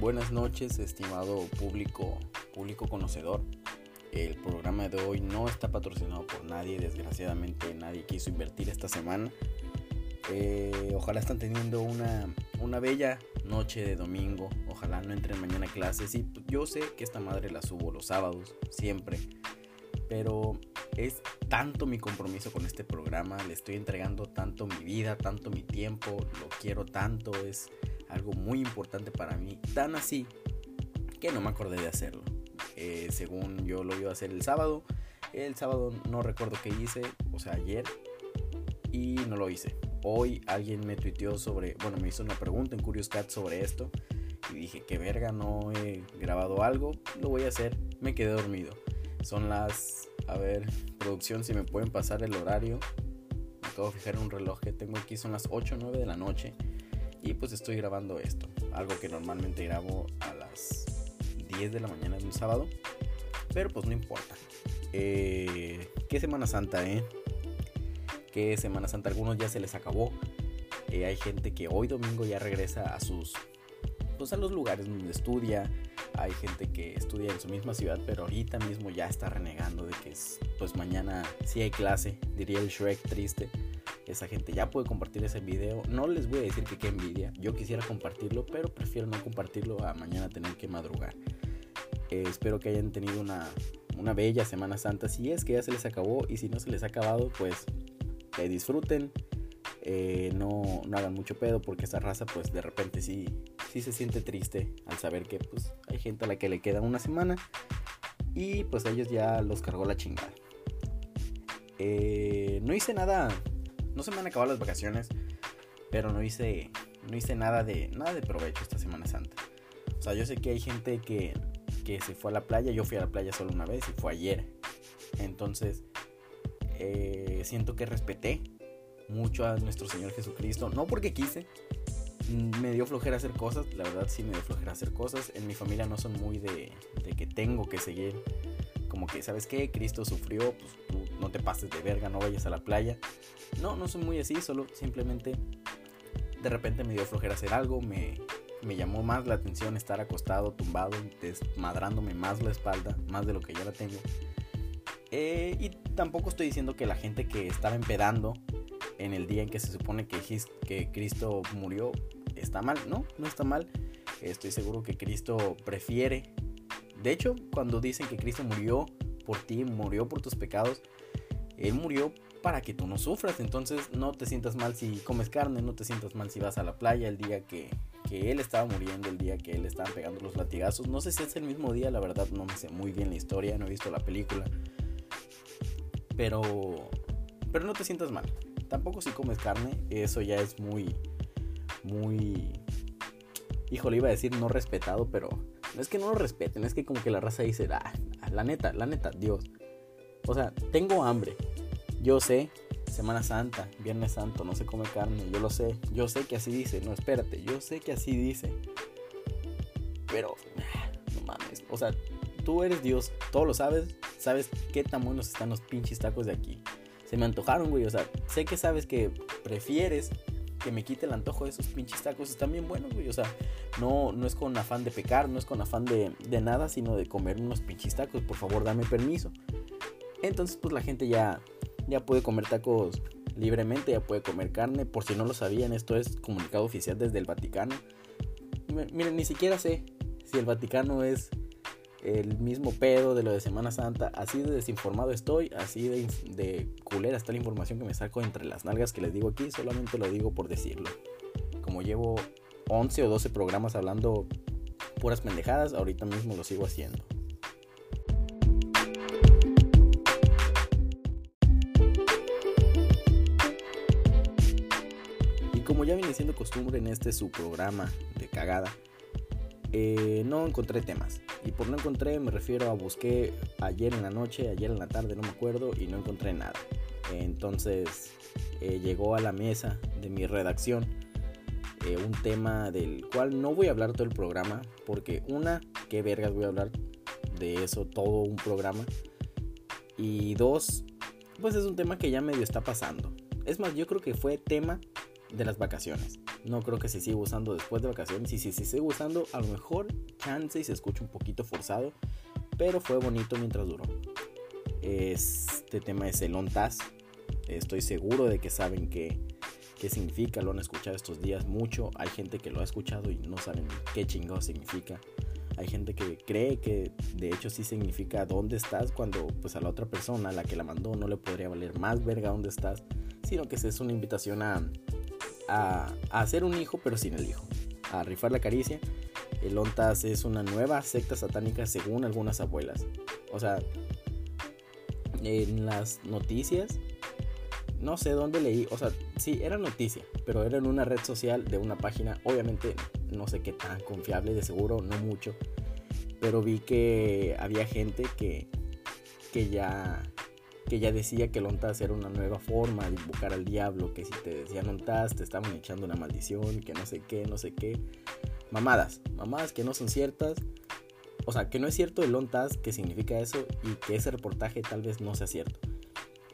buenas noches, estimado público, público conocedor. El programa de hoy no está patrocinado por nadie, desgraciadamente nadie quiso invertir esta semana. Eh, ojalá están teniendo una, una bella noche de domingo, ojalá no entren mañana clases. Y yo sé que esta madre la subo los sábados, siempre. Pero es tanto mi compromiso con este programa, le estoy entregando tanto mi vida, tanto mi tiempo, lo quiero tanto, es algo muy importante para mí, tan así que no me acordé de hacerlo. Eh, según yo lo iba a hacer el sábado, el sábado no recuerdo qué hice, o sea, ayer, y no lo hice. Hoy alguien me tuiteó sobre, bueno, me hizo una pregunta en Curious Cat sobre esto, y dije, que verga, no he grabado algo, lo voy a hacer, me quedé dormido. Son las, a ver, producción, si me pueden pasar el horario. Acabo de fijar un reloj que tengo aquí, son las 8 o 9 de la noche. Y pues estoy grabando esto, algo que normalmente grabo a las 10 de la mañana de un sábado. Pero pues no importa. Eh, ¿Qué Semana Santa, eh? ¿Qué Semana Santa? Algunos ya se les acabó. Eh, hay gente que hoy domingo ya regresa a sus... Pues a los lugares donde estudia. Hay gente que estudia en su misma ciudad, pero ahorita mismo ya está renegando de que es, pues mañana sí hay clase, diría el Shrek triste esa gente ya puede compartir ese video. No les voy a decir que qué envidia. Yo quisiera compartirlo, pero prefiero no compartirlo a mañana tener que madrugar. Eh, espero que hayan tenido una, una bella Semana Santa. Si es que ya se les acabó y si no se les ha acabado, pues que disfruten. Eh, no, no, hagan mucho pedo porque esa raza pues de repente sí, sí se siente triste al saber que pues hay gente a la que le queda una semana y pues a ellos ya los cargó la chingada. Eh, no hice nada no se me han acabado las vacaciones, pero no hice, no hice nada, de, nada de provecho esta Semana Santa. O sea, yo sé que hay gente que, que se fue a la playa, yo fui a la playa solo una vez y fue ayer. Entonces, eh, siento que respeté mucho a nuestro Señor Jesucristo, no porque quise, me dio flojera hacer cosas, la verdad sí me dio flojera hacer cosas. En mi familia no son muy de, de que tengo que seguir, como que, ¿sabes qué? Cristo sufrió, pues no te pases de verga, no vayas a la playa. No, no soy muy así, solo simplemente de repente me dio flojera hacer algo, me, me llamó más la atención estar acostado, tumbado, desmadrándome más la espalda, más de lo que ya la tengo. Eh, y tampoco estoy diciendo que la gente que estaba empedando en el día en que se supone que, que Cristo murió está mal. No, no está mal. Estoy seguro que Cristo prefiere. De hecho, cuando dicen que Cristo murió por ti, murió por tus pecados, Él murió para que tú no sufras. Entonces no te sientas mal si comes carne, no te sientas mal si vas a la playa el día que, que él estaba muriendo, el día que él estaba pegando los latigazos. No sé si es el mismo día, la verdad no me sé muy bien la historia, no he visto la película. Pero, pero no te sientas mal. Tampoco si comes carne, eso ya es muy, muy... Híjole, iba a decir no respetado, pero no es que no lo respeten, es que como que la raza dice, ah, la neta, la neta, Dios. O sea, tengo hambre, yo sé, Semana Santa, Viernes Santo, no se come carne, yo lo sé, yo sé que así dice, no, espérate, yo sé que así dice. Pero, no mames, o sea, tú eres Dios, todo lo sabes, sabes qué tan buenos están los pinches tacos de aquí. Se me antojaron, güey, o sea, sé que sabes que prefieres que me quite el antojo de esos pinches tacos, están bien buenos, güey, o sea, no, no es con afán de pecar, no es con afán de, de nada, sino de comer unos pinches tacos, por favor, dame permiso. Entonces, pues la gente ya ya puede comer tacos libremente, ya puede comer carne. Por si no lo sabían, esto es comunicado oficial desde el Vaticano. Miren, ni siquiera sé si el Vaticano es el mismo pedo de lo de Semana Santa. Así de desinformado estoy, así de, de culera está la información que me saco entre las nalgas que les digo aquí. Solamente lo digo por decirlo. Como llevo 11 o 12 programas hablando puras pendejadas, ahorita mismo lo sigo haciendo. ya viene siendo costumbre en este su programa de cagada, eh, no encontré temas. Y por no encontré me refiero a busqué ayer en la noche, ayer en la tarde, no me acuerdo, y no encontré nada. Entonces eh, llegó a la mesa de mi redacción eh, un tema del cual no voy a hablar todo el programa, porque una, qué vergas voy a hablar de eso todo un programa. Y dos, pues es un tema que ya medio está pasando. Es más, yo creo que fue tema de las vacaciones. No creo que se siga usando después de vacaciones. Y si se sigue usando, a lo mejor chance y se escucha un poquito forzado. Pero fue bonito mientras duró. Este tema es el ONTAS. Estoy seguro de que saben qué, qué significa. Lo han escuchado estos días mucho. Hay gente que lo ha escuchado y no saben qué chingado significa. Hay gente que cree que de hecho sí significa dónde estás cuando pues a la otra persona, la que la mandó, no le podría valer más verga dónde estás, sino que es una invitación a, a, hacer un hijo pero sin el hijo, a rifar la caricia. El ONTAS es una nueva secta satánica según algunas abuelas. O sea, en las noticias, no sé dónde leí, o sea, sí, era noticia, pero era en una red social de una página, obviamente no sé qué tan confiable, de seguro no mucho, pero vi que había gente que, que ya que ya decía que el ONTAS era una nueva forma de invocar al diablo, que si te decían ONTAS te estaban echando una maldición, que no sé qué, no sé qué. Mamadas, mamadas que no son ciertas. O sea, que no es cierto el ONTAS, que significa eso, y que ese reportaje tal vez no sea cierto.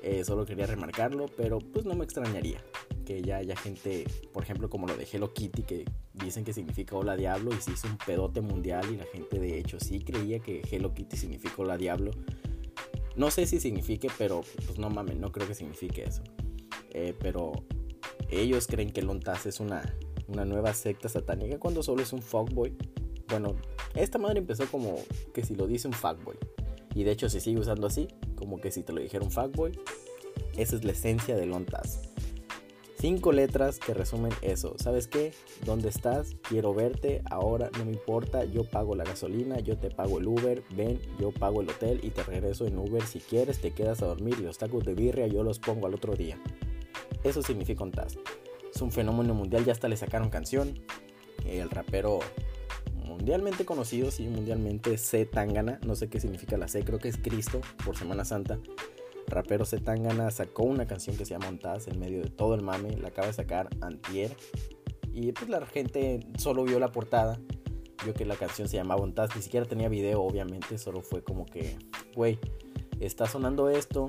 Eh, solo quería remarcarlo, pero pues no me extrañaría que ya haya gente, por ejemplo, como lo de Hello Kitty, que dicen que significa hola diablo y se hizo un pedote mundial y la gente de hecho sí creía que Hello Kitty significa hola diablo. No sé si signifique, pero pues no mames, no creo que signifique eso. Eh, pero ellos creen que Lontas es una, una nueva secta satánica cuando solo es un fuckboy. Bueno, esta madre empezó como que si lo dice un fuckboy. Y de hecho se sigue usando así, como que si te lo dijera un fuckboy. Esa es la esencia de Lontas. Cinco letras que resumen eso. ¿Sabes qué? ¿Dónde estás? Quiero verte. Ahora no me importa. Yo pago la gasolina. Yo te pago el Uber. Ven, yo pago el hotel y te regreso en Uber. Si quieres, te quedas a dormir y los tacos de birria yo los pongo al otro día. Eso significa un TAS. Es un fenómeno mundial. Ya hasta le sacaron canción. El rapero mundialmente conocido, sí, mundialmente C. Tangana. No sé qué significa la C. Creo que es Cristo por Semana Santa rapero Zetangana sacó una canción que se llama Ontaz en medio de todo el mame, la acaba de sacar antier y pues la gente solo vio la portada, vio que la canción se llamaba Ontaz, ni siquiera tenía video obviamente, solo fue como que, güey, está sonando esto,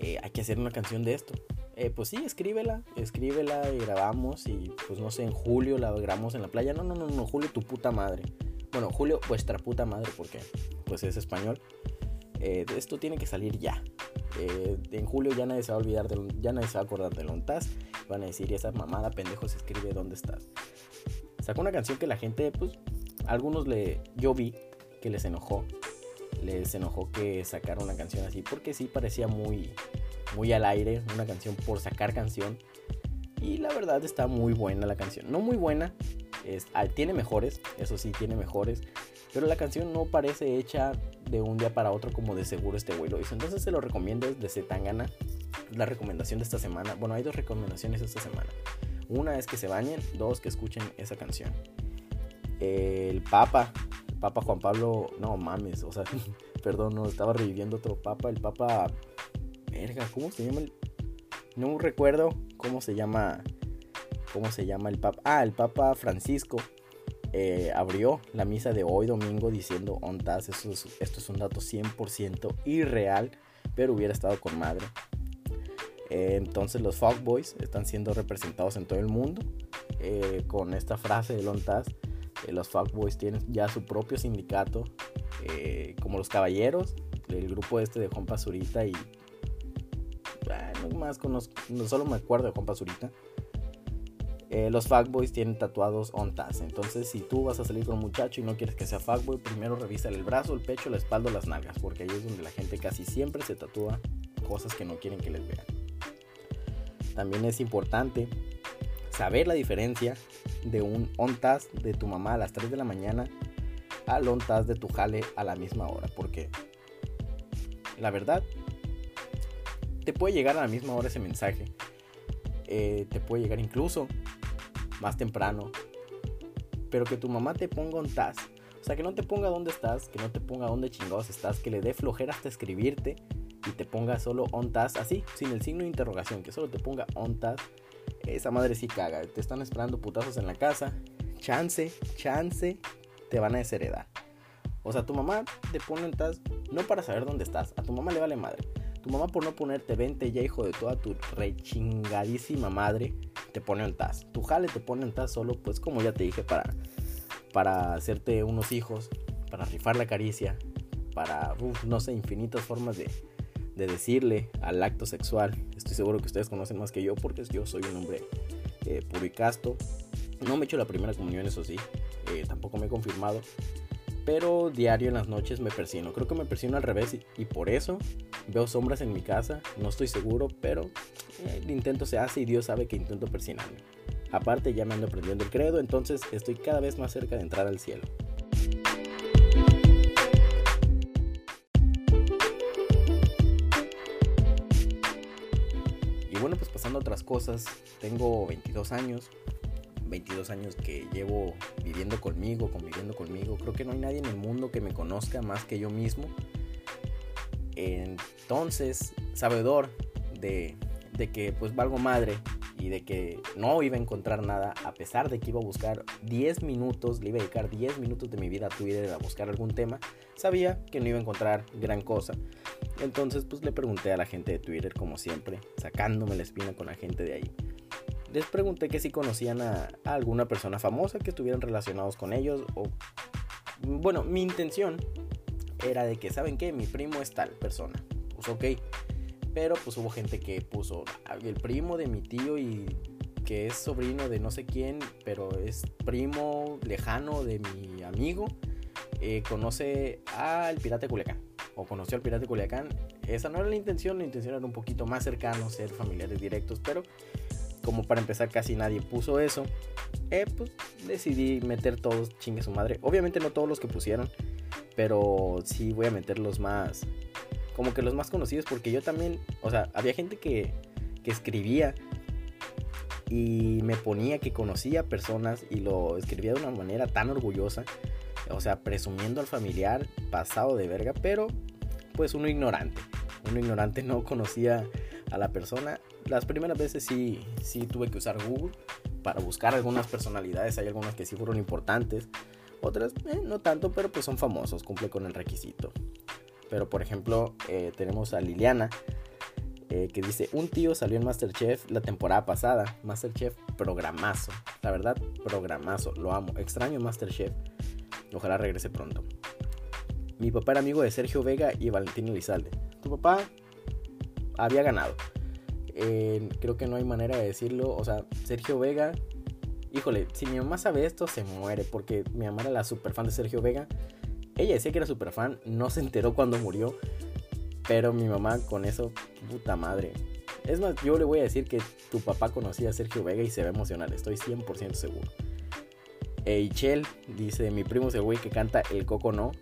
eh, hay que hacer una canción de esto. Eh, pues sí, escríbela, escríbela y grabamos y pues no sé, en julio la grabamos en la playa. No, no, no, no, Julio tu puta madre. Bueno, Julio vuestra puta madre porque pues es español. Eh, esto tiene que salir ya. Eh, en julio ya nadie se va a olvidar, de, ya nadie se va a acordar de Lontas. Van a decir, esa mamada pendejo se escribe dónde estás. Sacó una canción que la gente, pues, algunos le, yo vi que les enojó. Les enojó que sacara una canción así, porque sí parecía muy, muy al aire, una canción por sacar canción. Y la verdad está muy buena la canción. No muy buena, es, ah, tiene mejores, eso sí, tiene mejores. Pero la canción no parece hecha de un día para otro como de seguro este güey lo hizo. Entonces se lo recomiendo de Zetangana. La recomendación de esta semana. Bueno, hay dos recomendaciones esta semana. Una es que se bañen, dos que escuchen esa canción. El Papa, el Papa Juan Pablo, no mames, o sea, perdón, no estaba reviviendo otro Papa, el Papa, verga, ¿cómo se llama? no recuerdo cómo se llama, cómo se llama el Papa. Ah, el Papa Francisco eh, abrió la misa de hoy domingo diciendo ontas, esto es, esto es un dato 100% irreal, pero hubiera estado con madre. Eh, entonces los Boys están siendo representados en todo el mundo eh, con esta frase de ontas. los Boys tienen ya su propio sindicato, como los caballeros, el grupo este de Juan Pazurita y... no más conozco, no solo me acuerdo de Juan Pazurita eh, los fuckboys tienen tatuados ontas. Entonces, si tú vas a salir con un muchacho y no quieres que sea fuckboy, primero revisa el brazo, el pecho, la espalda las nalgas, porque ahí es donde la gente casi siempre se tatúa cosas que no quieren que les vean. También es importante saber la diferencia de un ontas de tu mamá a las 3 de la mañana al ontas de tu jale a la misma hora, porque la verdad te puede llegar a la misma hora ese mensaje. Eh, te puede llegar incluso más temprano. Pero que tu mamá te ponga un tas. O sea, que no te ponga dónde estás, que no te ponga dónde chingados estás, que le dé flojera hasta escribirte y te ponga solo on task, así, sin el signo de interrogación, que solo te ponga on task. Esa madre sí caga. Te están esperando putazos en la casa. Chance, chance, te van a desheredar. O sea, tu mamá te pone en task no para saber dónde estás. A tu mamá le vale madre. Tu mamá por no ponerte 20 ya hijo de toda tu rechingadísima madre te pone en taz. Tu jale te pone en taz solo, pues como ya te dije, para, para hacerte unos hijos, para rifar la caricia, para, no sé, infinitas formas de, de decirle al acto sexual. Estoy seguro que ustedes conocen más que yo porque yo soy un hombre eh, puro y casto. No me he hecho la primera comunión, eso sí. Eh, tampoco me he confirmado. Pero diario en las noches me persino. Creo que me persino al revés y, por eso veo sombras en mi casa. No estoy seguro, pero eh, el intento se hace y Dios sabe que intento persinarme. Aparte ya me ando aprendiendo el credo, entonces estoy cada vez más cerca de entrar al cielo. Y bueno, pues pasando a otras cosas, tengo 22 años, 22 años que llevo viviendo conmigo, conviviendo conmigo. Creo que no hay nadie en el mundo que me conozca más que yo mismo. Entonces, sabedor de, que pues valgo madre y de que no iba a encontrar nada, a pesar de que iba a buscar 10 minutos, le iba a dedicar 10 minutos de mi vida a Twitter a buscar algún tema, sabía que no iba a encontrar gran cosa. Entonces pues le pregunté a la gente de Twitter como siempre, sacándome la espina con la gente de ahí les pregunté que si conocían a, alguna persona famosa que estuvieran relacionados con ellos o bueno, mi intención era de que, ¿saben qué? Mi primo es tal persona. Pues ok. Pero pues hubo gente que puso el primo de mi tío y que es sobrino de no sé quién, pero es primo lejano de mi amigo. Eh, conoce al pirata Culiacán. O conoció al pirata Culiacán. Esa no era la intención, la intención era un poquito más cercano, ser familiares directos, pero como para empezar casi nadie puso eso, eh, pues decidí meter todos, chingue su madre. Obviamente no todos los que pusieron, pero sí voy a meter los más, como que los más conocidos, porque yo también, o sea, había gente que, que escribía y me ponía que conocía personas y lo escribía de una manera tan orgullosa, o sea, presumiendo al familiar, pasado de verga, pero pues uno ignorante, uno ignorante no conocía a la persona las primeras veces sí, sí tuve que usar Google para buscar algunas personalidades. Hay algunas que sí fueron importantes. Otras eh, no tanto, pero pues son famosos, cumple con el requisito. Pero por ejemplo, eh, tenemos a Liliana, eh, que dice, un tío salió en Masterchef la temporada pasada. Masterchef programazo. La verdad, programazo. Lo amo. Extraño Masterchef. Ojalá regrese pronto. Mi papá era amigo de Sergio Vega y Valentín Elizalde. Tu papá había ganado creo que no hay manera de decirlo. O sea, Sergio Vega, híjole, si mi mamá sabe esto, se muere, porque mi mamá era la super fan de Sergio Vega. Ella decía que era super fan, no se enteró cuando murió, pero mi mamá con eso, puta madre. Es más, yo le voy a decir que tu papá conocía a Sergio Vega y se va a emocionar, estoy 100% seguro. Eichel dice, mi primo es güey que canta El Coco No.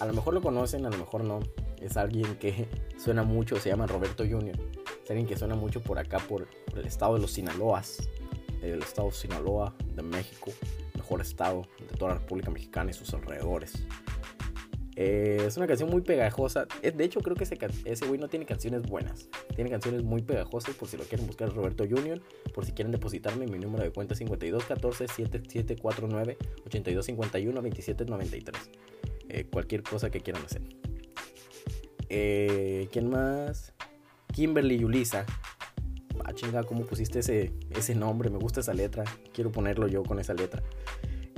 A lo mejor lo conocen, a lo mejor no. Es alguien que suena mucho, se llama Roberto Jr. Es alguien que suena mucho por acá, por, el estado de los Sinaloas, el estado de Sinaloa de México, mejor estado de toda la República Mexicana y sus alrededores. Eh, es una canción muy pegajosa. De hecho, creo que ese, ese güey no tiene canciones buenas. Tiene canciones muy pegajosas por si lo quieren buscar Roberto Junior. Por si quieren depositarme mi número de cuenta 5214 7749 8251 2793. cualquier cosa que quieran hacer. Eh, ¿Quién más? Kimberly Yulisa. Ah, chinga, ¿cómo pusiste ese, ese nombre? Me gusta esa letra. Quiero ponerlo yo con esa letra.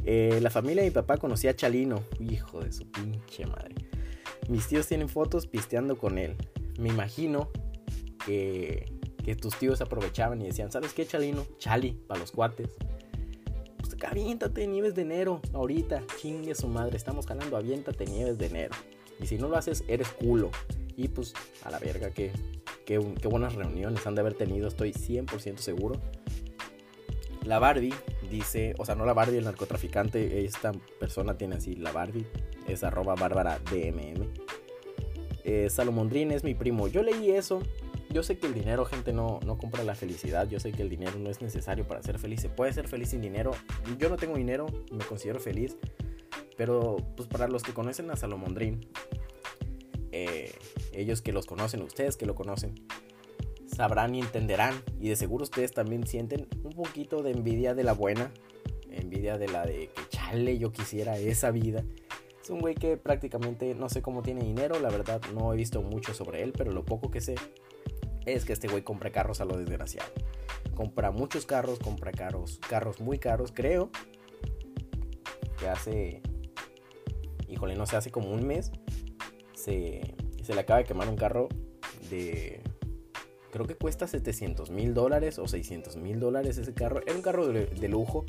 Eh, la familia de mi papá conocía a Chalino. Hijo de su pinche madre. Mis tíos tienen fotos pisteando con él. Me imagino que, que tus tíos aprovechaban y decían, ¿sabes qué, Chalino? Chali, para los cuates. Pues aviéntate nieves de enero, ahorita. Chingue su madre, estamos ganando, aviéntate nieves de enero. Y si no lo haces, eres culo. Y pues, a la verga, que Qué, buenas reuniones han de haber tenido, estoy 100% seguro. La Barbie dice, o sea, no la Barbie, el narcotraficante, esta persona tiene así, la Barbie, es arroba bárbara DMM. Eh, Salomondrín es mi primo. Yo leí eso. Yo sé que el dinero, gente, no, no compra la felicidad. Yo sé que el dinero no es necesario para ser feliz. Se puede ser feliz sin dinero. Yo no tengo dinero, me considero feliz. Pero, pues para los que conocen a Salomondrín, eh, ellos que los conocen, ustedes que lo conocen, sabrán y entenderán. Y de seguro ustedes también sienten un poquito de envidia de la buena. Envidia de la de que chale, yo quisiera esa vida. Es un güey que prácticamente no sé cómo tiene dinero, la verdad no he visto mucho sobre él, pero lo poco que sé es que este güey compra carros a lo desgraciado. compra muchos carros, compra carros, carros muy caros, creo. Que hace, híjole, no sé, hace como un mes se, se le acaba de quemar un carro de, creo que cuesta 700 mil dólares o 600 mil dólares ese carro. Era un carro de, lujo,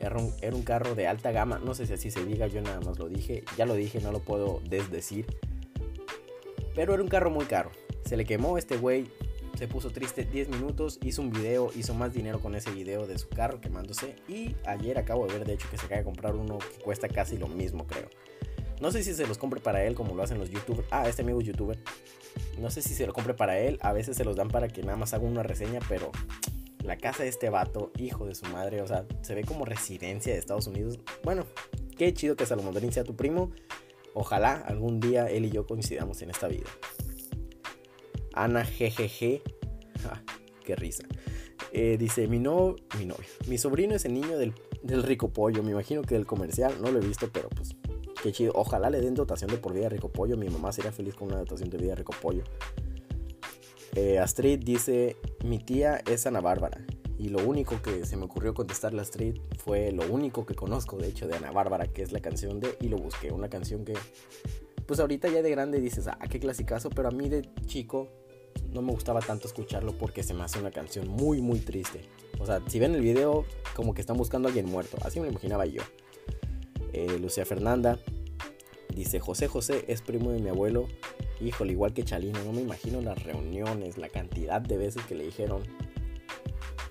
era un, era un, carro de alta gama, no sé si así se diga, yo nada más lo dije, ya lo dije, no lo puedo desdecir. Pero era un carro muy caro. Se le quemó este güey, se puso triste 10 minutos, hizo un video, hizo más dinero con ese video de su carro quemándose. Y ayer acabo de ver, de hecho, que se acaba de comprar uno que cuesta casi lo mismo, creo. No sé si se los compre para él como lo hacen los youtubers. Ah, este amigo youtuber. No sé si se lo compre para él. A veces se los dan para que nada más haga una reseña, pero la casa de este vato, hijo de su madre, o sea, se ve como residencia de Estados Unidos. Bueno, qué chido que Salomón sea tu primo. Ojalá algún día él y yo coincidamos en esta vida. Ana GGG. Qué risa. Eh, dice, mi, no, mi novio. Mi sobrino es el niño del, del, rico pollo. Me imagino que del comercial. No lo he visto, pero pues qué chido. Ojalá le den dotación de por vida a rico pollo. Mi mamá sería feliz con una dotación de vida a rico pollo. Eh, Astrid dice, mi tía es Ana Bárbara. Y lo único que se me ocurrió contestarle a Astrid fue lo único que conozco, de hecho, de Ana Bárbara, que es la canción de Y lo busqué. Una canción que, pues ahorita ya de grande dices, ah, qué clasicazo, pero a mí de chico no me gustaba tanto escucharlo porque se me hace una canción muy, muy triste. O sea, si ven el video, como que están buscando a alguien muerto. Así me lo imaginaba yo. Eh, Lucía Fernanda dice: José José es primo de mi abuelo. Híjole, igual que Chalino. No me imagino las reuniones, la cantidad de veces que le dijeron: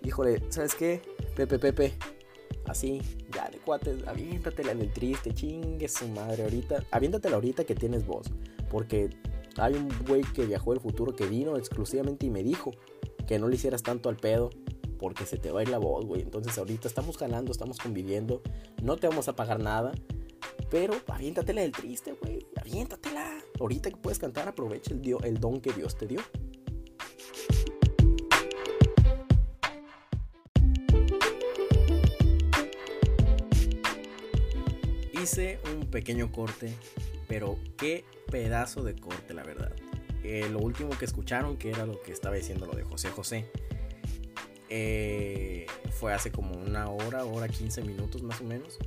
Híjole, ¿sabes qué? Pepe, Pepe. Así, ya de cuates, aviéntatela en el triste, chingue su madre ahorita. Aviéntatela ahorita que tienes voz. Porque hay un güey que viajó del futuro que vino exclusivamente y me dijo que no le hicieras tanto al pedo porque se te va a ir la voz, güey. Entonces ahorita estamos jalando, estamos conviviendo, no te vamos a pagar nada, pero aviéntatela del triste, güey. Aviéntatela. Ahorita que puedes cantar, aprovecha el, don que Dios te dio. Hice un pequeño corte, pero qué pedazo de corte, la verdad. Eh, lo último que escucharon, que era lo que estaba diciendo lo de José José, eh, fue hace como una hora, hora 15 minutos más o menos.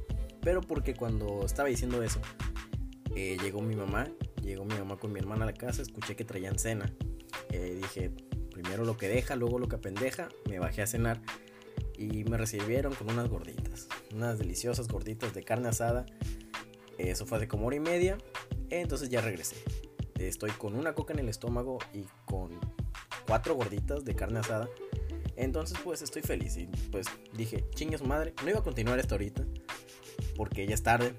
Pero porque cuando estaba diciendo eso, eh, llegó mi mamá, llegó mi mamá con mi hermana a la casa, escuché que traían cena. dije, primero lo que deja, luego lo que pendeja, me bajé a cenar y me recibieron con unas gorditas, unas deliciosas gorditas de carne asada. Eso fue hace como hora y media. Entonces ya regresé. Estoy con una coca en el estómago y con cuatro gorditas de carne asada. Entonces pues estoy feliz y pues dije, chingue su madre, no iba a continuar esto ahorita porque ya es tarde.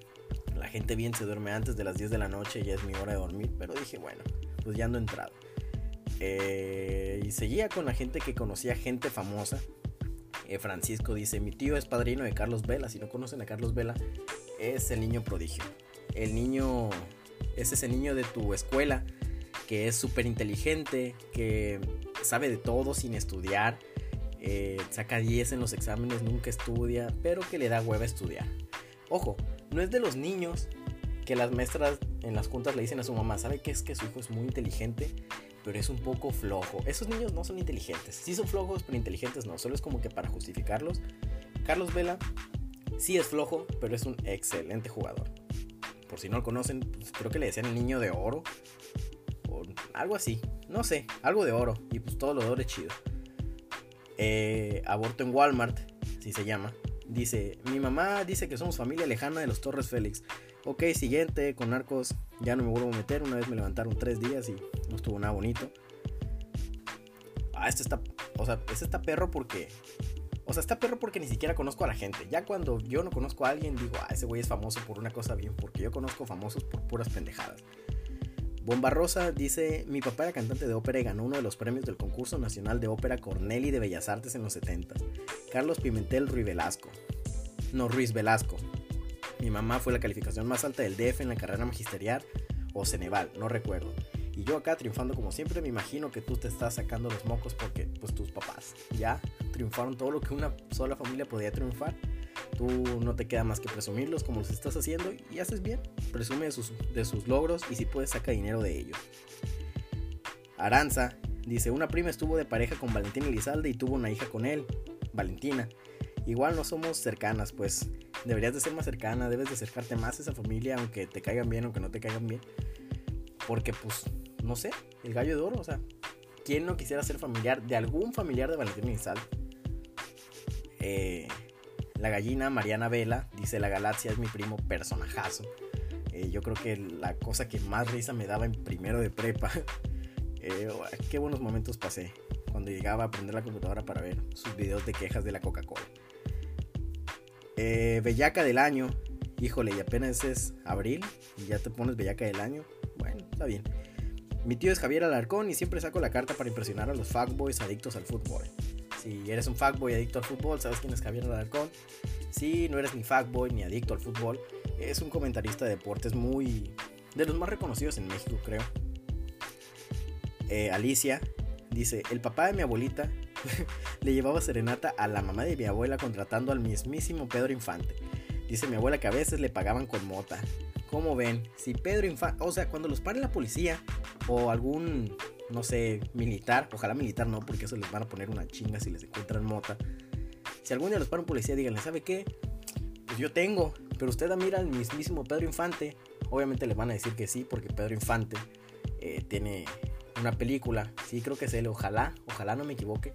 La gente bien se duerme antes de las 10 de la noche, ya es mi hora de dormir, pero dije, bueno, pues ya ando entrado. Eh, y seguía con la gente que conocía gente famosa. Eh, Francisco dice, mi tío es padrino de Carlos Vela, si no conocen a Carlos Vela, es el niño prodigio. El niño es ese niño de tu escuela que es súper inteligente, que sabe de todo sin estudiar, eh, saca 10 en los exámenes, nunca estudia, pero que le da hueva estudiar. Ojo, no es de los niños que las maestras en las juntas le dicen a su mamá, sabe que es que su hijo es muy inteligente, pero es un poco flojo. Esos niños no son inteligentes, sí son flojos, pero inteligentes no, solo es como que para justificarlos. Carlos Vela sí es flojo, pero es un excelente jugador por si no lo conocen, pues, creo que le decían el niño de oro. O algo así. No sé, algo de oro. Y pues todo lo de oro es chido. Eh, aborto en Walmart, si se llama. Dice, mi mamá dice que somos familia lejana de los Torres Félix. Ok, siguiente, con narcos ya no me vuelvo a meter. Una vez me levantaron tres días y no estuvo nada bonito. Ah, este está, o sea, este está perro porque o sea, está perro porque ni siquiera conozco a la gente. Ya cuando yo no conozco a alguien, digo, ah, ese güey es famoso por una cosa bien, porque yo conozco famosos por puras pendejadas. Bomba Rosa dice, mi papá era cantante de ópera y ganó uno de los premios del concurso nacional de ópera Corneli de Bellas Artes en los 70. Carlos Pimentel Ruiz Velasco. No, Ruiz Velasco. Mi mamá fue la calificación más alta del DF en la carrera magisterial o Ceneval, no recuerdo. Y yo acá triunfando como siempre, me imagino que tú te estás sacando los mocos porque pues tus papás ya triunfaron todo lo que una sola familia podía triunfar. Tú no te queda más que presumirlos como los estás haciendo y haces bien. Presume de sus, de sus logros y si puedes saca dinero de ellos. Aranza Dice, una prima estuvo de pareja con Valentín Elizalde y tuvo una hija con él, Valentina. Igual no somos cercanas, pues deberías de ser más cercana, debes de acercarte más a esa familia, aunque te caigan bien, aunque no te caigan bien. Porque pues, no sé, el gallo de oro, o sea, ¿quién no quisiera ser familiar de algún familiar de Valentín Elizalde? Eh, la gallina Mariana Vela dice, la galaxia es mi primo personajazo. Eh, yo creo que la cosa que más risa me daba en primero de prepa Eh, qué buenos momentos pasé cuando llegaba a prender la computadora para ver sus videos de quejas de la Coca-Cola. Eh, bellaca del año. Híjole, y apenas es abril y ya te pones bellaca del año. Bueno, está bien. Mi tío es Javier Alarcón y siempre saco la carta para impresionar a los fuckboys adictos al fútbol. Si eres un fuckboy adicto al fútbol, ¿sabes quién es Javier Alarcón? Si no eres ni fuckboy ni adicto al fútbol, es un comentarista de deportes muy... de los más reconocidos en México, creo. Eh, Alicia, dice, el papá de mi abuelita le llevaba serenata a la mamá de mi abuela contratando al mismísimo Pedro Infante. Dice mi abuela que a veces le pagaban con mota. ¿Cómo ven? Si Pedro Infante, o sea, cuando los pare la policía o algún, no sé, militar, ojalá militar no, porque eso les van a poner una chinga si les encuentran mota. Si algún día los para un policía, díganle, ¿sabe qué? Pues yo tengo, pero usted mira al mismísimo Pedro Infante. Obviamente le van a decir que sí, porque Pedro Infante eh, tiene una película, sí creo que es él, ojalá, ojalá no me equivoque,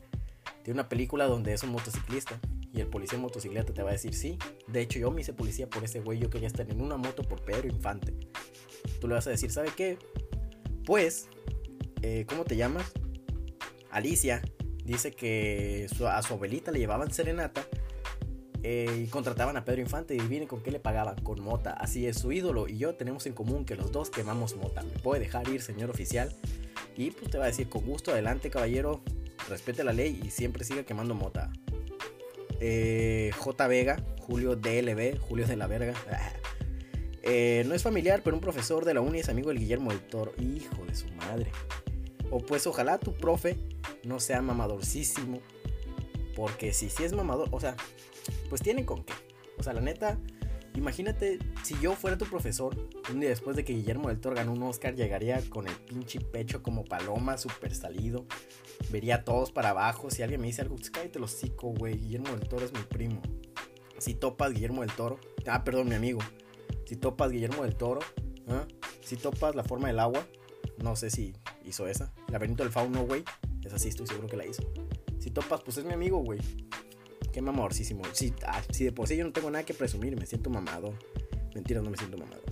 tiene una película donde es un motociclista y el policía en motocicleta te va a decir, sí, de hecho yo me hice policía por ese güey, yo quería estar en una moto por Pedro Infante. Tú le vas a decir, ¿sabe qué? Pues, eh, ¿cómo te llamas? Alicia dice que a su abuelita le llevaban serenata eh, y contrataban a Pedro Infante y viene con qué le pagaban, con mota. Así es, su ídolo y yo tenemos en común que los dos quemamos mota. ¿Me puede dejar ir, señor oficial? Y pues te va a decir, con gusto, adelante caballero, respete la ley y siempre siga quemando mota. Eh, J. Vega, Julio DLB, Julio de la Verga. Eh, no es familiar, pero un profesor de la uni es amigo del Guillermo del Toro. Hijo de su madre. O pues ojalá tu profe no sea mamadorcísimo. Porque si sí es mamador, o sea, pues tiene con qué. O sea, la neta, Imagínate si yo fuera tu profesor, un día después de que Guillermo del Toro ganó un Oscar, llegaría con el pinche pecho como paloma, súper salido. Vería a todos para abajo. Si alguien me dice algo, pues cállate los hocico, güey. Guillermo del Toro es mi primo. Si topas Guillermo del Toro, ah, perdón, mi amigo. Si topas Guillermo del Toro, ¿ah? si topas la forma del agua, no sé si hizo esa. El laberinto del fauno, güey. Es así, estoy seguro que la hizo. Si topas, pues es mi amigo, güey. Qué mamorcísimo. Si, ah, si de por sí yo no tengo nada que presumir, me siento mamado. Mentira, no me siento mamado.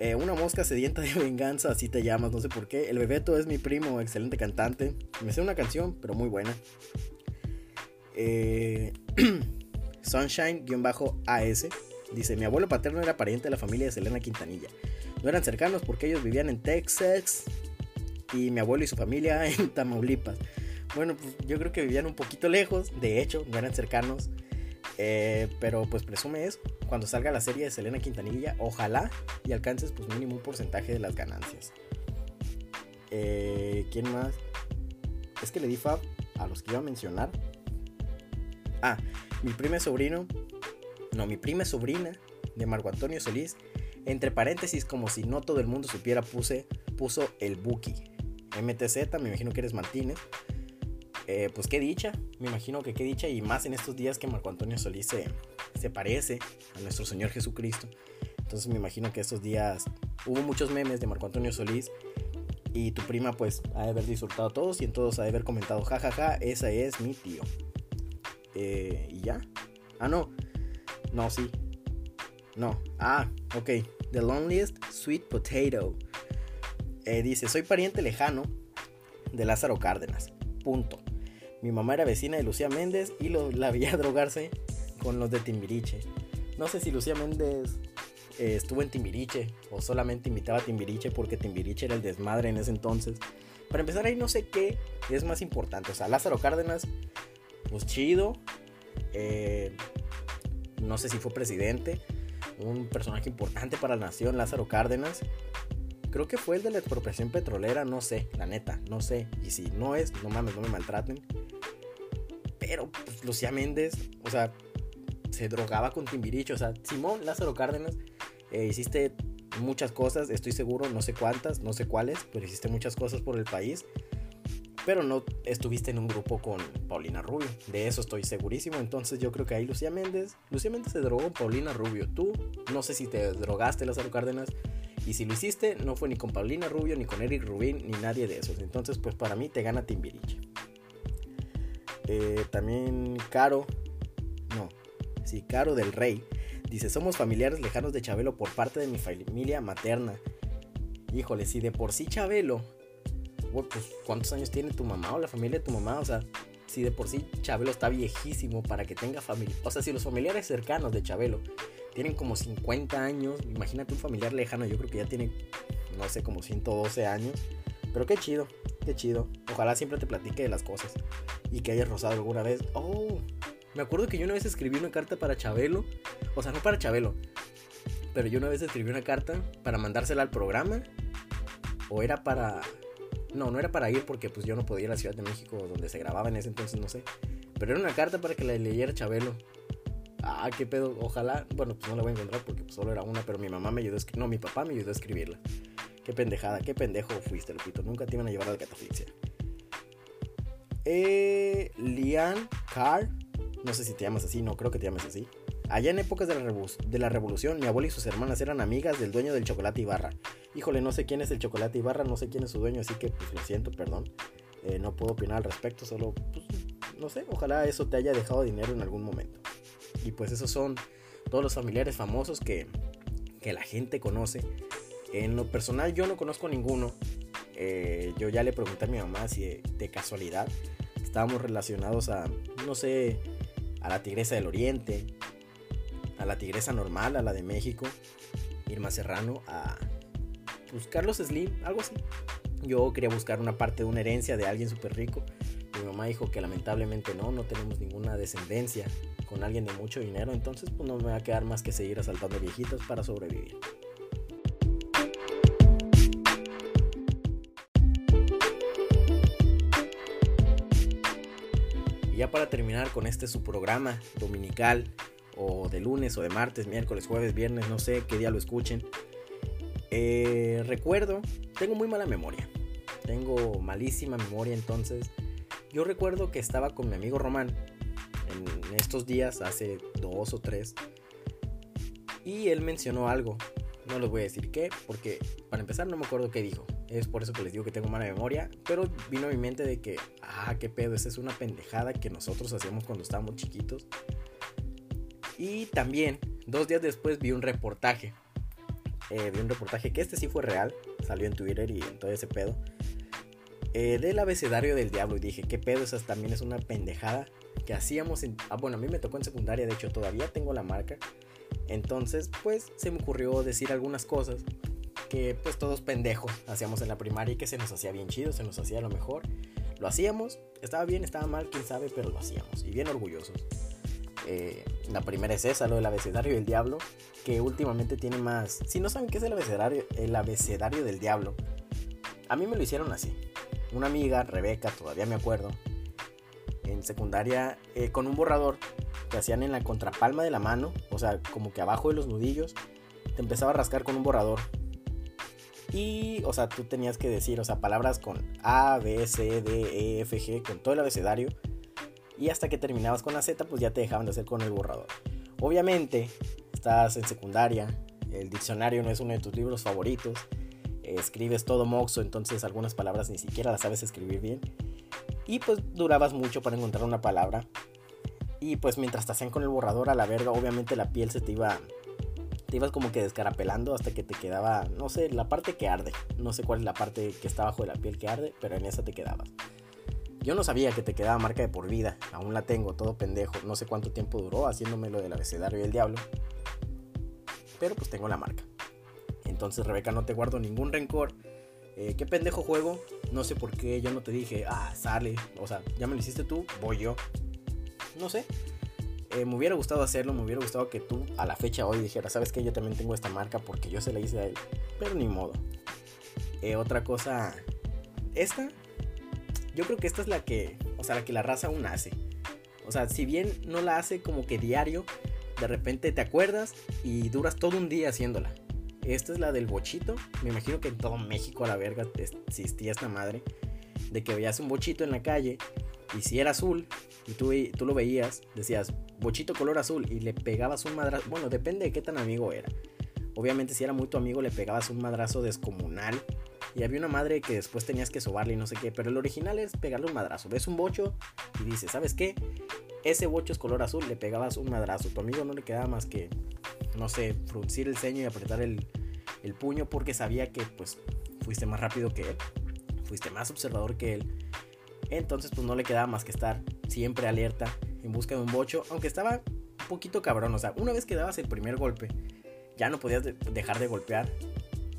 Eh, una mosca sedienta de venganza, así te llamas, no sé por qué. El Bebeto es mi primo, excelente cantante. Me sé una canción, pero muy buena. Eh, Sunshine-AS dice: Mi abuelo paterno era pariente de la familia de Selena Quintanilla. No eran cercanos porque ellos vivían en Texas y mi abuelo y su familia en Tamaulipas. Bueno, pues yo creo que vivían un poquito lejos, de hecho, no eran cercanos. Eh, pero pues presume eso. Cuando salga la serie de Selena Quintanilla, ojalá y alcances pues mínimo un porcentaje de las ganancias. Eh, ¿Quién más? Es que le di fab a los que iba a mencionar. Ah, mi prima sobrino. No, mi prima sobrina de Marco Antonio Solís. Entre paréntesis, como si no todo el mundo supiera, puse, puso el Buki. MTZ, me imagino que eres Martínez. Eh, pues qué dicha, me imagino que qué dicha y más en estos días que Marco Antonio Solís se, parece a nuestro Señor Jesucristo. Entonces me imagino que estos días hubo muchos memes de Marco Antonio Solís y tu prima pues ha de haber disfrutado todos y en todos ha de haber comentado jajaja, ja, ja, esa es mi tío. Eh, y ya. Ah, no. No, sí. No. Ah, ok. The Loneliest Sweet Potato. Eh, dice, soy pariente lejano de Lázaro Cárdenas. Punto. Mi mamá era vecina de Lucía Méndez y lo, la veía drogarse con los de Timbiriche. No sé si Lucía Méndez eh, estuvo en Timbiriche o solamente invitaba a Timbiriche porque Timbiriche era el desmadre en ese entonces. Para empezar ahí no sé qué es más importante. O sea, Lázaro Cárdenas, pues chido. Eh, no sé si fue presidente. Un personaje importante para la nación, Lázaro Cárdenas. Creo que fue el de la expropiación petrolera, no sé, la neta, no sé. Y si no es, no mames, no me maltraten. Pero pues, Lucía Méndez, o sea, se drogaba con Timbiriche. O sea, Simón Lázaro Cárdenas, eh, hiciste muchas cosas, estoy seguro, no sé cuántas, no sé cuáles, pero hiciste muchas cosas por el país. Pero no estuviste en un grupo con Paulina Rubio. De eso estoy segurísimo. Entonces yo creo que ahí Lucía Méndez, Lucía Méndez se drogó Paulina Rubio. Tú no sé si te drogaste Lázaro Cárdenas. Y si lo hiciste, no fue ni con Paulina Rubio, ni con Eric Rubin, ni nadie de esos. Entonces, pues para mí te gana Timbiriche. Eh, también Caro, no, sí, Caro del Rey. Dice, somos familiares lejanos de Chabelo por parte de mi familia materna. Híjole, si de por sí Chabelo pues ¿cuántos años tiene tu mamá o la familia de tu mamá? O sea, si de por sí Chabelo está viejísimo para que tenga familia. O sea, si los familiares cercanos de Chabelo tienen como 50 años, imagínate un familiar lejano, yo creo que ya tiene, no sé, como 112 años. Pero qué chido, qué chido. Ojalá siempre te platique de las cosas y que hayas rozado alguna vez. Oh, me acuerdo que yo una vez escribí una carta para Chabelo. O sea, no para Chabelo. Pero yo una vez escribí una carta para mandársela al programa. O era para no, no era para ir porque pues yo no podía ir a la Ciudad de México donde se grababa en ese entonces, no sé. Pero era una carta para que la leyera Chabelo. Ah, qué pedo. Ojalá, bueno, pues no la voy a encontrar porque pues, solo era una, pero mi mamá me ayudó a escribirla. No, mi papá me ayudó a escribirla. Qué pendejada, qué pendejo fuiste, Lupito. Nunca te iban a llevar a la catafixia. Eh, Lian Carr. No sé si te llamas así, no creo que te llames así. Allá en épocas de la, de la revolución, mi abuela y sus hermanas eran amigas del dueño del chocolate Ibarra. Híjole, no sé quién es el chocolate Ibarra, no sé quién es su dueño, así que pues lo siento, perdón. Eh, no puedo opinar al respecto, solo, pues, no sé, ojalá eso te haya dejado dinero en algún momento. Y pues esos son todos los familiares famosos que, que la gente conoce. En lo personal yo no conozco ninguno. Eh, yo ya le pregunté a mi mamá si de casualidad estábamos relacionados a, no sé, a la Tigresa del Oriente, a la Tigresa normal, a la de México, Irma Serrano, a pues, Carlos Slim, algo así. Yo quería buscar una parte de una herencia de alguien súper rico. Mi mamá dijo que lamentablemente no, no tenemos ninguna descendencia con alguien de mucho dinero, entonces pues no me va a quedar más que seguir asaltando viejitos para sobrevivir. Y ya para terminar con este su programa dominical o de lunes o de martes, miércoles, jueves, viernes, no sé qué día lo escuchen. Eh, recuerdo, tengo muy mala memoria, tengo malísima memoria, entonces yo recuerdo que estaba con mi amigo Román en estos días, hace dos o tres, y él mencionó algo. No les voy a decir qué, porque para empezar no me acuerdo qué dijo. Es por eso que les digo que tengo mala memoria. Pero vino a mi mente de que, ah, qué pedo, esa es una pendejada que nosotros hacíamos cuando estábamos chiquitos. Y también, dos días después vi un reportaje. Eh, vi un reportaje que este sí fue real. Salió en Twitter y en todo ese pedo. Eh, del abecedario del diablo. Y dije, ¿qué pedo? Esa también es una pendejada que hacíamos en... Ah, bueno, a mí me tocó en secundaria. De hecho, todavía tengo la marca. Entonces, pues, se me ocurrió decir algunas cosas que, pues, todos pendejos hacíamos en la primaria y que se nos hacía bien chido, se nos hacía lo mejor. Lo hacíamos, estaba bien, estaba mal, quién sabe, pero lo hacíamos. Y bien orgullosos. Eh, la primera es esa, lo del abecedario del diablo, que últimamente tiene más... Si no saben qué es el abecedario, el abecedario del diablo, a mí me lo hicieron así. Una amiga, Rebeca, todavía me acuerdo, en secundaria, eh, con un borrador que hacían en la contrapalma de la mano, o sea, como que abajo de los nudillos, te empezaba a rascar con un borrador. Y, o sea, tú tenías que decir, o sea, palabras con A, B, C, D, E, F, G, con todo el abecedario y hasta que terminabas con la Z, pues ya te dejaban de hacer con el borrador. Obviamente, estás en secundaria, el diccionario no es uno de tus libros favoritos, escribes todo moxo, entonces algunas palabras ni siquiera las sabes escribir bien. Y pues durabas mucho para encontrar una palabra. Y pues mientras te hacían con el borrador a la verga, obviamente la piel se te iba. Te ibas como que descarapelando hasta que te quedaba, no sé, la parte que arde. No sé cuál es la parte que está abajo de la piel que arde, pero en esa te quedabas. Yo no sabía que te quedaba marca de por vida, aún la tengo, todo pendejo. No sé cuánto tiempo duró haciéndome lo del abecedario del diablo. Pero pues tengo la marca. Entonces, Rebeca, no te guardo ningún rencor. Eh, ¿Qué pendejo juego? No sé por qué yo no te dije, ah, sale. O sea, ya me lo hiciste tú, voy yo. No sé. Eh, me hubiera gustado hacerlo, me hubiera gustado que tú a la fecha hoy dijeras, ¿sabes qué? Yo también tengo esta marca porque yo se la hice a él. Pero ni modo. Eh, otra cosa, esta yo creo que esta es la que, o sea, la que la raza aún hace. O sea, si bien no la hace como que diario, de repente te acuerdas y duras todo un día haciéndola. Esta es la del bochito. Me imagino que en todo México a la verga existía esta madre. de que veías un bochito en la calle y si era azul y tú, tú lo veías, decías bochito color azul y le pegabas un madrazo. Bueno, depende de qué tan amigo era. Obviamente, si era muy tu amigo, le pegabas un madrazo descomunal. Y había una madre que después tenías que sobarle y no sé qué. Pero el original es pegarle un madrazo. Ves un bocho y dices, ¿sabes qué? Ese bocho es color azul, le pegabas un madrazo. Tu amigo no le quedaba más que, no sé, fruncir el ceño y apretar el, el puño porque sabía que pues fuiste más rápido que él. Fuiste más observador que él. Entonces pues no le quedaba más que estar siempre alerta en busca de un bocho. Aunque estaba un poquito cabrón. O sea, una vez que dabas el primer golpe ya no podías dejar de golpear.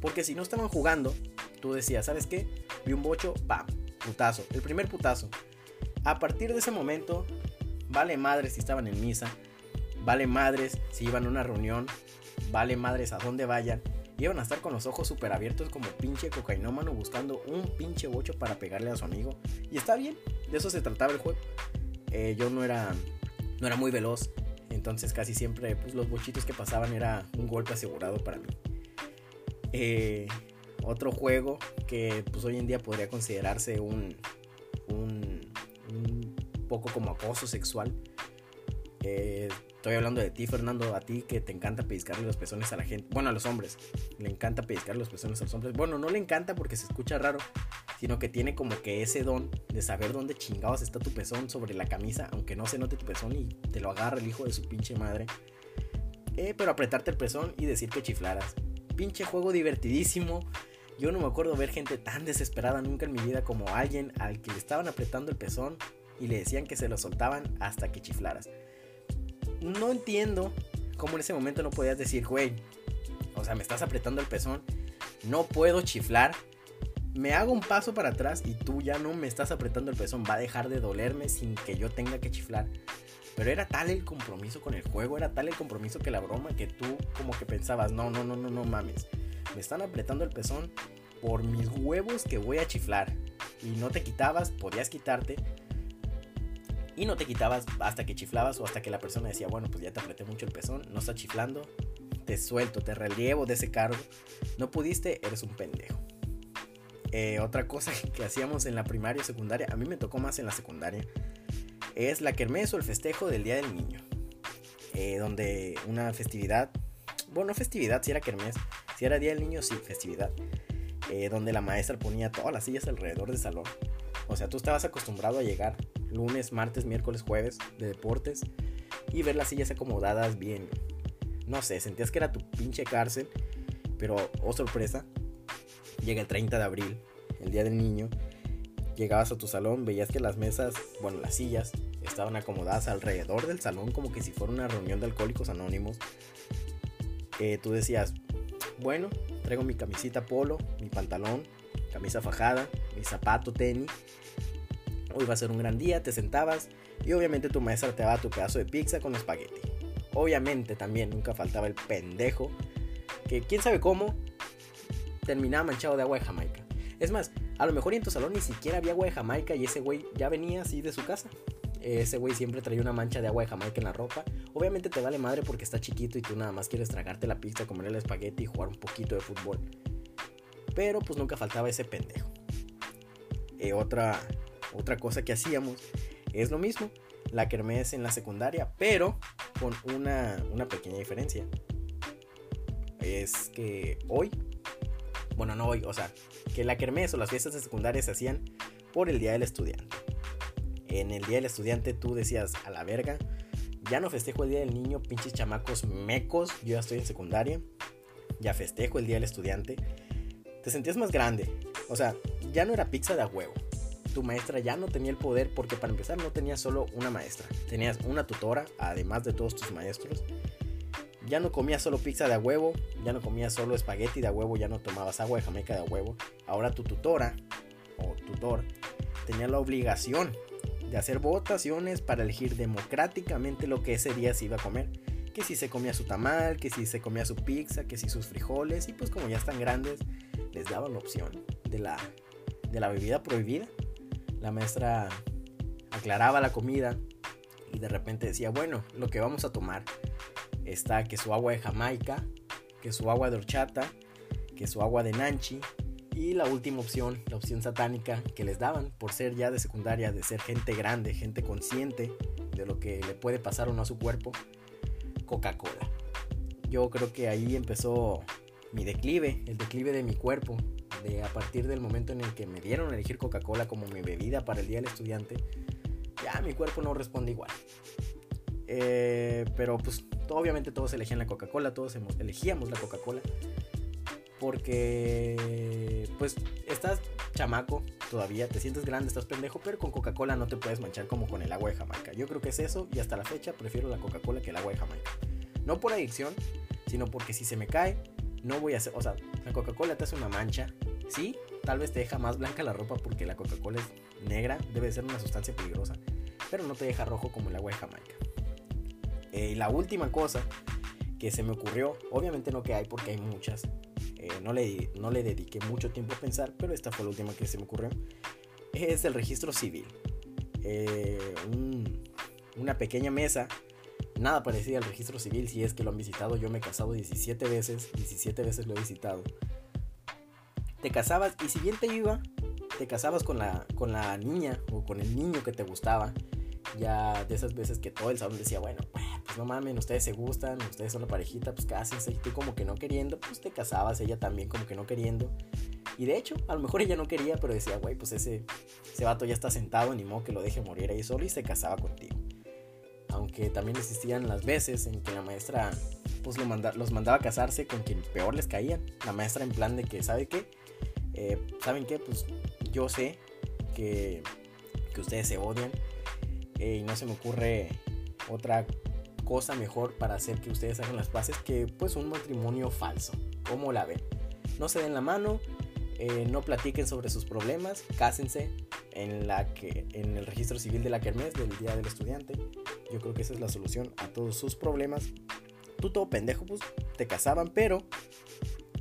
Porque si no estaban jugando, tú decías, ¿sabes qué? Vi un bocho, ¡pam! Putazo. El primer putazo. A partir de ese momento, vale madres si estaban en misa, vale madres si iban a una reunión, vale madres a dónde vayan. Iban a estar con los ojos súper abiertos como pinche cocainómano buscando un pinche bocho para pegarle a su amigo. Y está bien, de eso se trataba el juego. Eh, yo no era, no era muy veloz, entonces casi siempre pues, los bochitos que pasaban era un golpe asegurado para mí. Eh, otro juego que pues hoy en día podría considerarse un, un, poco como acoso sexual. Eh, estoy hablando de ti, Fernando, a ti que te encanta pellizcarle los pezones a la gente. Bueno, a los hombres. Le encanta pellizcarle los pezones a los hombres. Bueno, no le encanta porque se escucha raro sino que tiene como que ese don de saber dónde chingados está tu pezón sobre la camisa, aunque no se note tu pezón y te lo agarra el hijo de su pinche madre. Eh, pero apretarte el pezón y decir que chiflaras. Pinche juego divertidísimo. Yo no me acuerdo ver gente tan desesperada nunca en mi vida como alguien al que le estaban apretando el pezón y le decían que se lo soltaban hasta que chiflaras. No entiendo cómo en ese momento no podías decir, güey, o sea, me estás apretando el pezón, no puedo chiflar me hago un paso para atrás y tú ya no me estás apretando el pezón, va a dejar de dolerme sin que yo tenga que chiflar. Pero era tal el compromiso con el juego, era tal el compromiso que la broma que tú como que pensabas, no, no, no, no, no mames. Me están apretando el pezón por mis huevos que voy a chiflar. Y no te quitabas, podías quitarte. Y no te quitabas hasta que chiflabas o hasta que la persona decía, bueno, pues ya te apreté mucho el pezón, no está chiflando, te suelto, te relievo de ese cargo. No pudiste, eres un pendejo. Eh, otra cosa que hacíamos en la primaria y secundaria, a mí me tocó más en la secundaria, es la kermés o el festejo del Día del Niño. Eh, donde una festividad, bueno, festividad, si era kermés, era Día del Niño, sí, festividad. Eh, donde la maestra ponía todas las sillas alrededor del salón. O sea, tú estabas acostumbrado a llegar lunes, martes, miércoles, jueves de deportes y ver las sillas acomodadas bien. No sé, sentías que era tu pinche cárcel, pero oh sorpresa, llega el 30 de abril, el Día del Niño, llegabas a tu salón, veías que las mesas, bueno, las sillas, estaban acomodadas alrededor del salón como que si fuera una reunión de alcohólicos anónimos. Eh, tú decías, bueno, traigo mi camisita polo, mi pantalón, camisa fajada, mi zapato, tenis. Hoy va a ser un gran día, te sentabas y obviamente tu maestra te daba tu pedazo de pizza con espagueti. Obviamente también nunca faltaba el pendejo que quién sabe cómo terminaba manchado de agua de Jamaica. Es más, a lo mejor en tu salón ni siquiera había agua de Jamaica y ese güey ya venía así de su casa. Ese güey siempre traía una mancha de agua de Jamaica en la ropa. Obviamente te vale madre porque está chiquito y tú nada más quieres tragarte la pizza, comer el espagueti y jugar un poquito de fútbol. Pero pues nunca faltaba ese pendejo. Eh, otra, otra cosa que hacíamos es lo mismo. La kermés en la secundaria, pero con una, una pequeña diferencia. Es que hoy bueno, no hoy, o sea, que la kermés o las fiestas de secundaria se hacían por el Día del Estudiante. En el Día del Estudiante tú decías, a la verga, ya no festejo el Día del Niño, pinches chamacos mecos, yo ya estoy en secundaria, ya festejo el Día del Estudiante. Te sentías más grande, o sea, ya no era pizza de a huevo. Tu maestra ya no tenía el poder porque para empezar no tenías solo una maestra, tenías una tutora, además de todos tus maestros ya no comías solo pizza de a huevo, ya no comías solo espagueti de a huevo, ya no tomabas agua de Jamaica de a huevo. Ahora tu tutora o tutor tenía la obligación de hacer votaciones para elegir democráticamente lo que ese día se iba a comer. Que si se comía su tamal, que si se comía su pizza, que si sus frijoles. Y pues como ya están grandes, les daban la opción de la, de la bebida prohibida. La maestra aclaraba la comida y de repente decía, bueno, lo que vamos a tomar está que su agua de Jamaica, que su agua de horchata, que su agua de Nanchi, Y la última opción, la opción satánica que les daban por ser ya de secundaria, de ser gente grande, gente consciente de lo que le puede pasar o no a su cuerpo, Coca-Cola. Yo creo que ahí empezó mi declive, el declive de mi cuerpo, de a partir del momento en el que me dieron a elegir Coca-Cola como mi bebida para el día del estudiante, ya mi cuerpo no responde igual. Eh, pero pues obviamente todos elegían la Coca-Cola, todos elegíamos la Coca-Cola. Porque pues estás chamaco todavía, te sientes grande, estás pendejo, pero con Coca-Cola no te puedes manchar como con el agua de Jamaica. Yo creo que es eso y hasta la fecha prefiero la Coca-Cola que el agua de Jamaica. No por adicción, sino porque si se me cae, no voy a hacer, o sea, la Coca-Cola te hace una mancha, sí, tal vez te deja más blanca la ropa porque la Coca-Cola es negra, debe ser una sustancia peligrosa, pero no te deja rojo como el agua de Jamaica. Eh, y la última cosa que se me ocurrió, obviamente no que hay porque hay muchas, eh, no, le, no le dediqué mucho tiempo a pensar, pero esta fue la última que se me ocurrió, es el registro civil. Eh, una pequeña mesa, nada parecida al registro civil, si es que lo han visitado, yo me he casado 17 veces, 17 veces lo he visitado. Te casabas y si bien te iba, te casabas con la, con la niña o con el niño que te gustaba, ya de esas veces que todo el salón decía, bueno, pues no mames, ustedes se gustan, ustedes son la parejita, pues cásense. Y tú como que no queriendo, pues te casabas, ella también como que no queriendo. Y de hecho, a lo mejor ella no quería, pero decía, güey, pues ese, ese vato ya está sentado, ni modo que lo deje morir ahí solo y se casaba contigo. Aunque también existían las veces en que la maestra pues lo manda, los mandaba a casarse con quien peor les caían. La maestra en plan de que, ¿sabe qué? Eh, ¿Saben qué? Pues yo sé que, que ustedes se odian eh, y no se me ocurre otra cosa mejor para hacer que ustedes hagan las paces que pues un matrimonio falso. ¿Cómo la ven? No se den la mano, eh, no platiquen sobre sus problemas, cásense en, la que, en el registro civil de la Kermés del Día del Estudiante. Yo creo que esa es la solución a todos sus problemas. Tú todo pendejo, pues te casaban, pero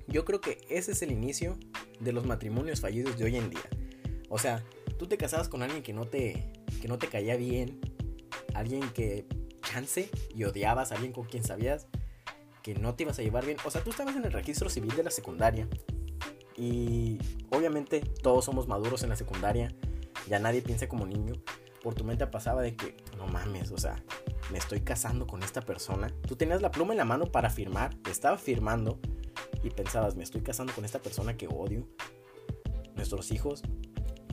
yo creo que ese es el inicio de los matrimonios fallidos de hoy en día. O sea, tú te casabas con alguien que no te, que no te caía bien, alguien que y odiabas a alguien con quien sabías que no te ibas a llevar bien. O sea, tú estabas en el registro civil de la secundaria. Y obviamente todos somos maduros en la secundaria. Ya nadie piensa como niño. Por tu mente pasaba de que, no mames, o sea, me estoy casando con esta persona. Tú tenías la pluma en la mano para firmar. Estaba firmando. Y pensabas, me estoy casando con esta persona que odio. Nuestros hijos,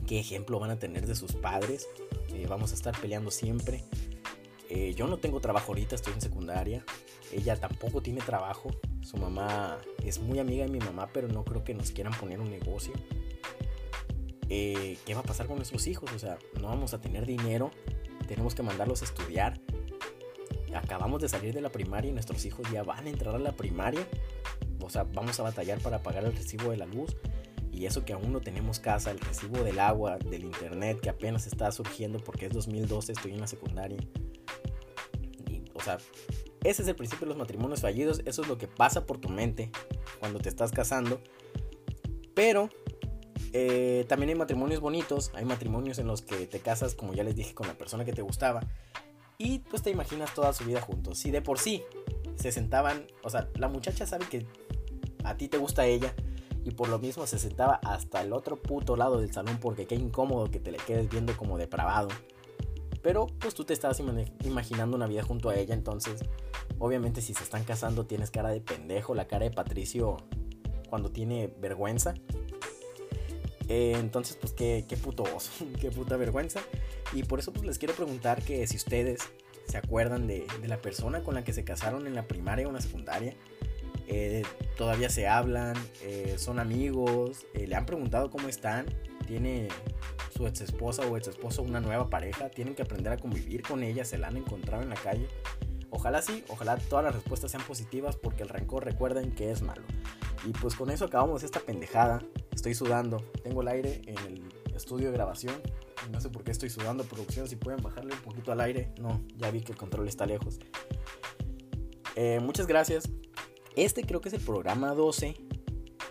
¿qué ejemplo van a tener de sus padres? Eh, vamos a estar peleando siempre. Eh, yo no tengo trabajo ahorita, estoy en secundaria. Ella tampoco tiene trabajo. Su mamá es muy amiga de mi mamá, pero no creo que nos quieran poner un negocio. Eh, ¿Qué va a pasar con nuestros hijos? O sea, no vamos a tener dinero. Tenemos que mandarlos a estudiar. Acabamos de salir de la primaria y nuestros hijos ya van a entrar a la primaria. O sea, vamos a batallar para pagar el recibo de la luz. Y eso que aún no tenemos casa, el recibo del agua, del internet, que apenas está surgiendo porque es 2012, estoy en la secundaria. O sea, ese es el principio de los matrimonios fallidos. Eso es lo que pasa por tu mente cuando te estás casando. Pero eh, también hay matrimonios bonitos. Hay matrimonios en los que te casas, como ya les dije, con la persona que te gustaba. Y pues te imaginas toda su vida juntos. Si de por sí se sentaban, o sea, la muchacha sabe que a ti te gusta ella. Y por lo mismo se sentaba hasta el otro puto lado del salón porque qué incómodo que te le quedes viendo como depravado. Pero pues tú te estabas imaginando una vida junto a ella, entonces obviamente si se están casando tienes cara de pendejo, la cara de Patricio cuando tiene vergüenza. Eh, entonces pues qué, qué puto oso, qué puta vergüenza. Y por eso pues les quiero preguntar que si ustedes se acuerdan de, la persona con la que se casaron en la primaria o en la secundaria. Eh, todavía se hablan, eh, son amigos, le han preguntado cómo están, tiene su ex esposa o ex esposo una nueva pareja, tienen que aprender a convivir con ella, se la han encontrado en la calle. Ojalá sí, ojalá todas las respuestas sean positivas porque el rencor recuerden que es malo. Y pues con eso acabamos esta pendejada. Estoy sudando, tengo el aire en el estudio de grabación. No sé por qué estoy sudando, producción, si pueden bajarle un poquito al aire. No, ya vi que el control está lejos. Eh, muchas gracias. Este creo que es el programa 12.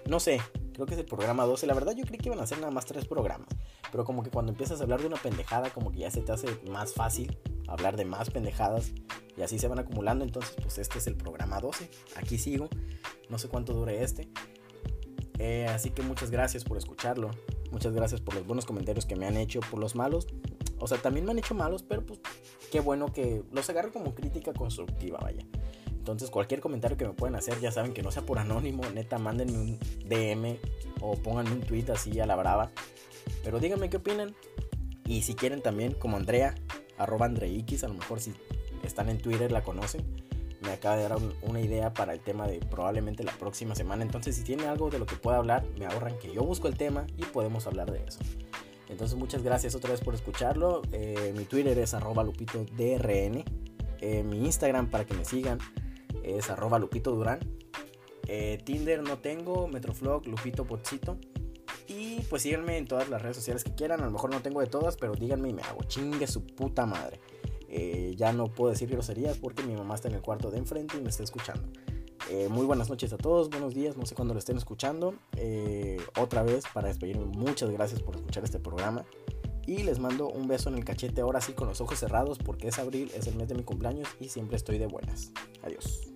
No sé, creo que es el programa 12. La verdad yo creí que iban a ser nada más tres programas. Pero como que cuando empiezas a hablar de una pendejada, como que ya se te hace más fácil hablar de más pendejadas. Y así se van acumulando. Entonces, pues este es el programa 12. Aquí sigo. No sé cuánto dure este. Eh, así que muchas gracias por escucharlo. Muchas gracias por los buenos comentarios que me han hecho. Por los malos. O sea, también me han hecho malos, pero pues qué bueno que los agarro como crítica constructiva, vaya. Entonces cualquier comentario que me pueden hacer, ya saben que no sea por anónimo, neta, mándenme un DM o pónganme un tweet así a la brava. Pero díganme qué opinan. Y si quieren también, como Andrea, arroba Andreix, a lo mejor si están en Twitter la conocen, me acaba de dar una idea para el tema de probablemente la próxima semana. Entonces si tienen algo de lo que pueda hablar, me ahorran que yo busco el tema y podemos hablar de eso. Entonces muchas gracias otra vez por escucharlo. Eh, mi Twitter es arroba lupitodrn. Eh, mi Instagram para que me sigan es arroba Lupito Durán. Eh, Tinder no tengo, Metroflog, Lupito Pochito. Y pues síganme en todas las redes sociales que quieran. A lo mejor no tengo de todas, pero díganme y me hago. Chingue su puta madre. Eh, ya no puedo decir groserías porque mi mamá está en el cuarto de enfrente y me está escuchando. Eh, muy buenas noches a todos, buenos días, no sé cuándo lo estén escuchando. otra vez, para despedirme, muchas gracias por escuchar este programa. Y les mando un beso en el cachete ahora sí con los ojos cerrados porque es abril, es el mes de mi cumpleaños y siempre estoy de buenas. Adiós.